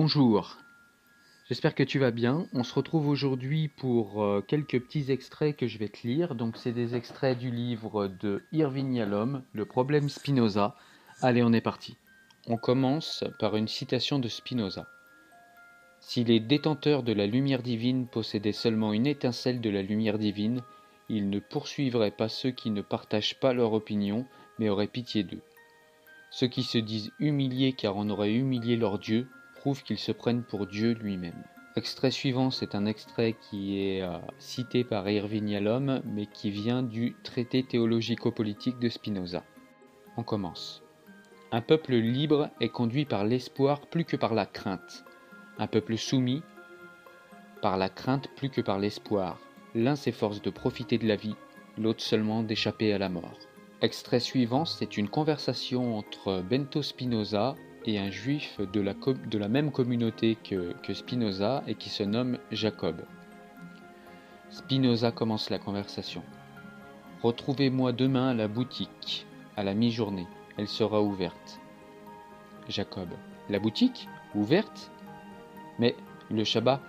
Bonjour, j'espère que tu vas bien. On se retrouve aujourd'hui pour euh, quelques petits extraits que je vais te lire. Donc c'est des extraits du livre de Irving Yalom, Le problème Spinoza. Allez, on est parti. On commence par une citation de Spinoza. Si les détenteurs de la lumière divine possédaient seulement une étincelle de la lumière divine, ils ne poursuivraient pas ceux qui ne partagent pas leur opinion, mais auraient pitié d'eux. Ceux qui se disent humiliés car on aurait humilié leur Dieu prouvent qu'ils se prennent pour Dieu lui-même. Extrait suivant, c'est un extrait qui est euh, cité par Irving Yalom, mais qui vient du traité théologico-politique de Spinoza. On commence. Un peuple libre est conduit par l'espoir plus que par la crainte. Un peuple soumis par la crainte plus que par l'espoir. L'un s'efforce de profiter de la vie, l'autre seulement d'échapper à la mort. Extrait suivant, c'est une conversation entre Bento Spinoza et un juif de la, même communauté que, que Spinoza et qui se nomme Jacob. Spinoza commence la conversation. Retrouvez-moi demain à la boutique, à la mi-journée. Elle sera ouverte. Jacob. La boutique? Ouverte? Mais le Shabbat?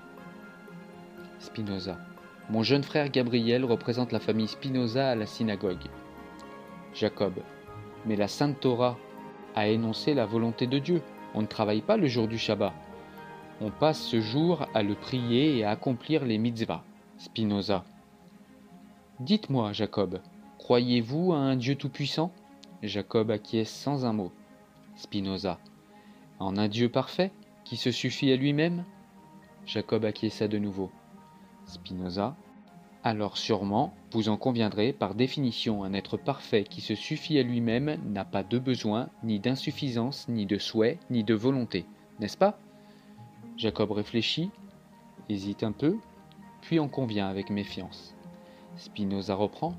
Spinoza. Mon jeune frère Gabriel représente la famille Spinoza à la synagogue. Jacob. Mais la Sainte Torah a énoncé la volonté de Dieu. On ne travaille pas le jour du Shabbat. On passe ce jour à le prier et à accomplir les mitzvahs. Spinoza. Dites-moi, Jacob, croyez-vous à un Dieu tout-puissant? Jacob acquiesce sans un mot. Spinoza. En un Dieu parfait, qui se suffit à lui-même? Jacob acquiesça de nouveau. Spinoza. Alors sûrement, vous en conviendrez, par définition, un être parfait qui se suffit à lui-même n'a pas de besoin, ni d'insuffisance, ni de souhait, ni de volonté, n'est-ce pas? Jacob réfléchit, hésite un peu, puis en convient avec méfiance. Spinoza reprend.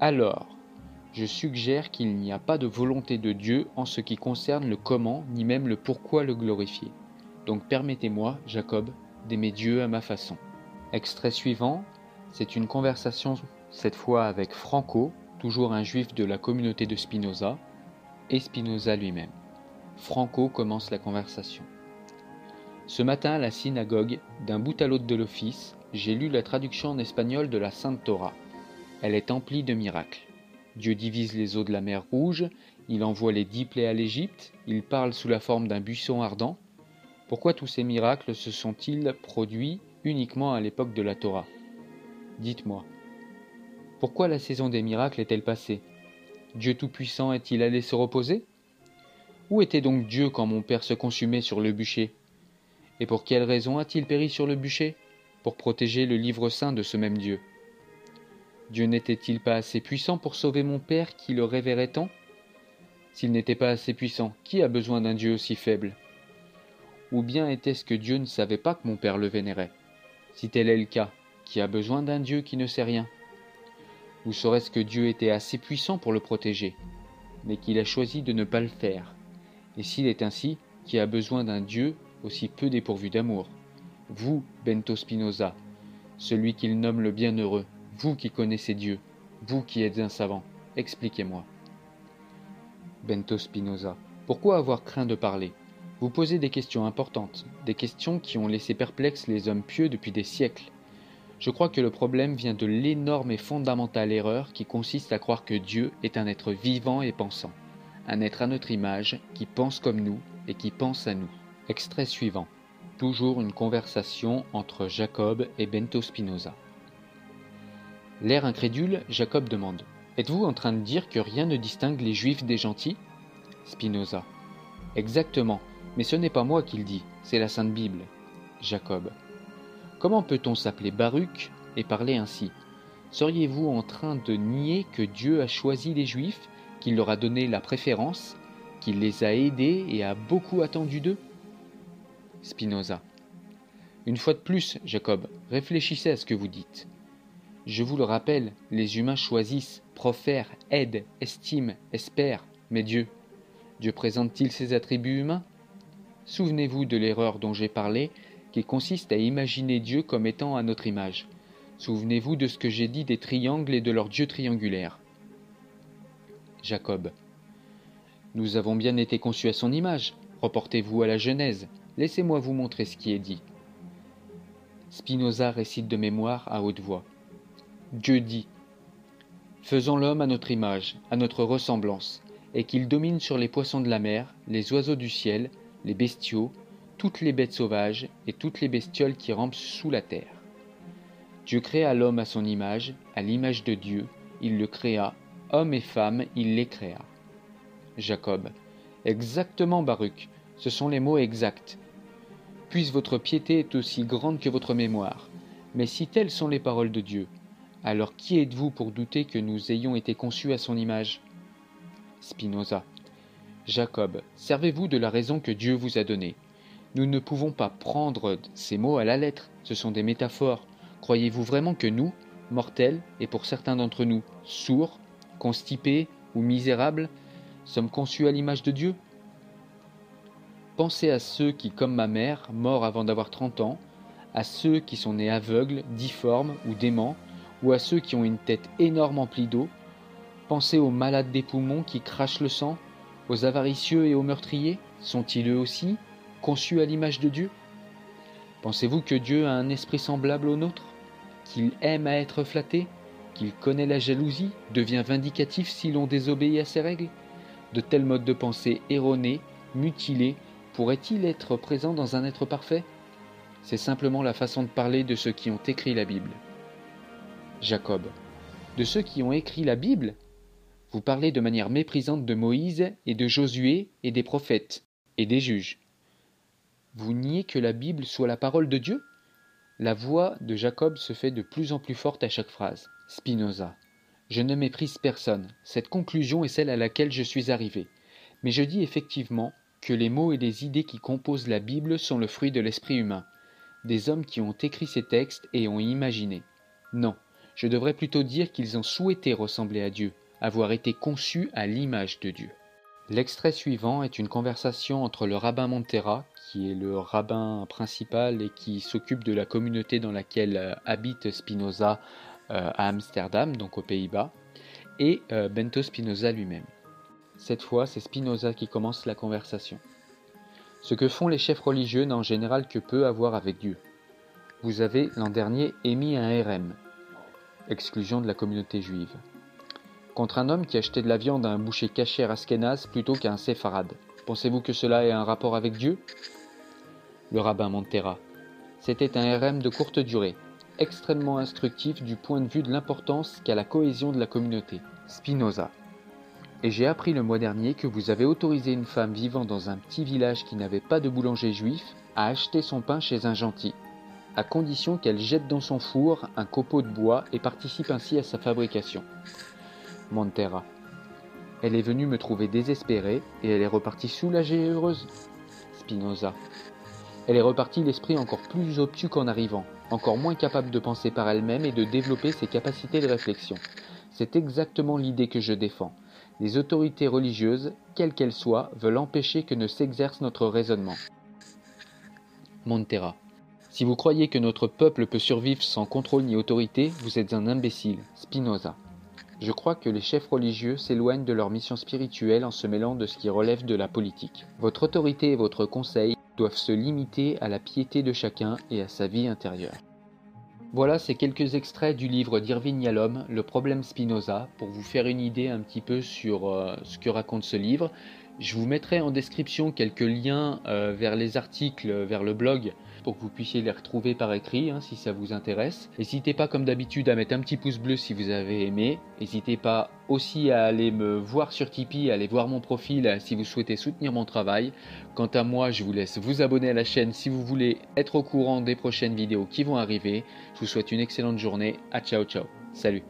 Alors, je suggère qu'il n'y a pas de volonté de Dieu en ce qui concerne le comment, ni même le pourquoi le glorifier. Donc permettez-moi, Jacob, d'aimer Dieu à ma façon. Extrait suivant, c'est une conversation cette fois avec Franco, toujours un juif de la communauté de Spinoza, et Spinoza lui-même. Franco commence la conversation. Ce matin à la synagogue, d'un bout à l'autre de l'office, j'ai lu la traduction en espagnol de la Sainte Torah. Elle est emplie de miracles. Dieu divise les eaux de la mer Rouge, il envoie les dix plaies à l'Égypte, il parle sous la forme d'un buisson ardent. Pourquoi tous ces miracles se sont-ils produits uniquement à l'époque de la Torah? Dites-moi, pourquoi la saison des miracles est-elle passée? Dieu Tout-Puissant est-il allé se reposer? Où était donc Dieu quand mon Père se consumait sur le bûcher? Et pour quelle raison a-t-il péri sur le bûcher? Pour protéger le livre saint de ce même Dieu. Dieu n'était-il pas assez puissant pour sauver mon Père qui le révérait tant? S'il n'était pas assez puissant, qui a besoin d'un Dieu aussi faible? Ou bien était-ce que Dieu ne savait pas que mon Père le vénérait? Si tel est le cas, qui a besoin d'un Dieu qui ne sait rien Ou serait-ce que Dieu était assez puissant pour le protéger, mais qu'il a choisi de ne pas le faire Et s'il est ainsi, qui a besoin d'un Dieu aussi peu dépourvu d'amour? Vous, Bento Spinoza, celui qu'il nomme le bienheureux, vous qui connaissez Dieu, vous qui êtes un savant, expliquez-moi. Bento Spinoza, pourquoi avoir craint de parler? Vous posez des questions importantes, des questions qui ont laissé perplexes les hommes pieux depuis des siècles. Je crois que le problème vient de l'énorme et fondamentale erreur qui consiste à croire que Dieu est un être vivant et pensant, un être à notre image, qui pense comme nous et qui pense à nous. Extrait suivant. Toujours une conversation entre Jacob et Bento Spinoza. L'air incrédule, Jacob demande Êtes-vous en train de dire que rien ne distingue les juifs des gentils? Spinoza. Exactement, mais ce n'est pas moi qui le dis, c'est la Sainte Bible. Jacob. Comment peut-on s'appeler Baruch et parler ainsi? Seriez-vous en train de nier que Dieu a choisi les Juifs, qu'il leur a donné la préférence, qu'il les a aidés et a beaucoup attendu d'eux? Spinoza. Une fois de plus, Jacob, réfléchissez à ce que vous dites. Je vous le rappelle, les humains choisissent, profèrent, aident, estiment, espèrent, mais Dieu, Dieu présente-t-il ses attributs humains? Souvenez-vous de l'erreur dont j'ai parlé qui consiste à imaginer Dieu comme étant à notre image. Souvenez-vous de ce que j'ai dit des triangles et de leur Dieu triangulaire. Jacob. Nous avons bien été conçus à son image. Reportez-vous à la Genèse, laissez-moi vous montrer ce qui est dit. Spinoza récite de mémoire à haute voix. Dieu dit Faisons l'homme à notre image, à notre ressemblance, et qu'il domine sur les poissons de la mer, les oiseaux du ciel, les bestiaux, toutes les bêtes sauvages et toutes les bestioles qui rampent sous la terre. Dieu créa l'homme à son image, à l'image de Dieu, il le créa, homme et femme, il les créa. Jacob. Exactement, Baruch, ce sont les mots exacts. Puisse votre piété est aussi grande que votre mémoire. Mais si telles sont les paroles de Dieu, alors qui êtes-vous pour douter que nous ayons été conçus à son image? Spinoza. Jacob, servez-vous de la raison que Dieu vous a donnée. Nous ne pouvons pas prendre ces mots à la lettre, ce sont des métaphores. Croyez-vous vraiment que nous, mortels, et pour certains d'entre nous, sourds, constipés ou misérables, sommes conçus à l'image de Dieu? Pensez à ceux qui, comme ma mère, morts avant d'avoir 30 ans, à ceux qui sont nés aveugles, difformes ou déments, ou à ceux qui ont une tête énorme emplie d'eau. Pensez aux malades des poumons qui crachent le sang, aux avaricieux et aux meurtriers. Sont-ils eux aussi conçus à l'image de Dieu? Pensez-vous que Dieu a un esprit semblable au nôtre? Qu'il aime à être flatté? Qu'il connaît la jalousie? Devient vindicatif si l'on désobéit à ses règles? De tels modes de pensée erronés, mutilés, pourraient-ils être présents dans un être parfait? C'est simplement la façon de parler de ceux qui ont écrit la Bible. Jacob. De ceux qui ont écrit la Bible? Vous parlez de manière méprisante de Moïse et de Josué et des prophètes et des juges. Vous niez que la Bible soit la parole de Dieu? La voix de Jacob se fait de plus en plus forte à chaque phrase. Spinoza. Je ne méprise personne. Cette conclusion est celle à laquelle je suis arrivé. Mais je dis effectivement que les mots et les idées qui composent la Bible sont le fruit de l'esprit humain, des hommes qui ont écrit ces textes et ont imaginé. Non, je devrais plutôt dire qu'ils ont souhaité ressembler à Dieu, avoir été conçus à l'image de Dieu. L'extrait suivant est une conversation entre le rabbin Montera, qui est le rabbin principal et qui s'occupe de la communauté dans laquelle euh, habite Spinoza euh, à Amsterdam, donc aux Pays-Bas, et euh, Bento Spinoza lui-même. Cette fois, c'est Spinoza qui commence la conversation. Ce que font les chefs religieux n'a en général que peu à voir avec Dieu. Vous avez l'an dernier émis un RM, exclusion de la communauté juive, contre un homme qui achetait de la viande à un boucher caché askénaz plutôt qu'à un séfarade. Pensez-vous que cela ait un rapport avec Dieu? Le rabbin Montera. C'était un RM de courte durée, extrêmement instructif du point de vue de l'importance qu'a la cohésion de la communauté. Spinoza. Et j'ai appris le mois dernier que vous avez autorisé une femme vivant dans un petit village qui n'avait pas de boulanger juif à acheter son pain chez un gentil à condition qu'elle jette dans son four un copeau de bois et participe ainsi à sa fabrication. Montera. Elle est venue me trouver désespérée et elle est repartie soulagée et heureuse. Spinoza. Elle est repartie l'esprit encore plus obtus qu'en arrivant, encore moins capable de penser par elle-même et de développer ses capacités de réflexion. C'est exactement l'idée que je défends. Les autorités religieuses, quelles qu'elles soient, veulent empêcher que ne s'exerce notre raisonnement. Montera. Si vous croyez que notre peuple peut survivre sans contrôle ni autorité, vous êtes un imbécile. Spinoza. Je crois que les chefs religieux s'éloignent de leur mission spirituelle en se mêlant de ce qui relève de la politique. Votre autorité et votre conseil doivent se limiter à la piété de chacun et à sa vie intérieure. Voilà ces quelques extraits du livre d'Irving Yalom, Le problème Spinoza, pour vous faire une idée un petit peu sur euh, ce que raconte ce livre. Je vous mettrai en description quelques liens euh, vers les articles, vers le blog pour que vous puissiez les retrouver par écrit hein, si ça vous intéresse. N'hésitez pas comme d'habitude à mettre un petit pouce bleu si vous avez aimé. N'hésitez pas aussi à aller me voir sur Tipeee, à aller voir mon profil euh, si vous souhaitez soutenir mon travail. Quant à moi, je vous laisse vous abonner à la chaîne si vous voulez être au courant des prochaines vidéos qui vont arriver. Je vous souhaite une excellente journée. À ciao ciao. Salut.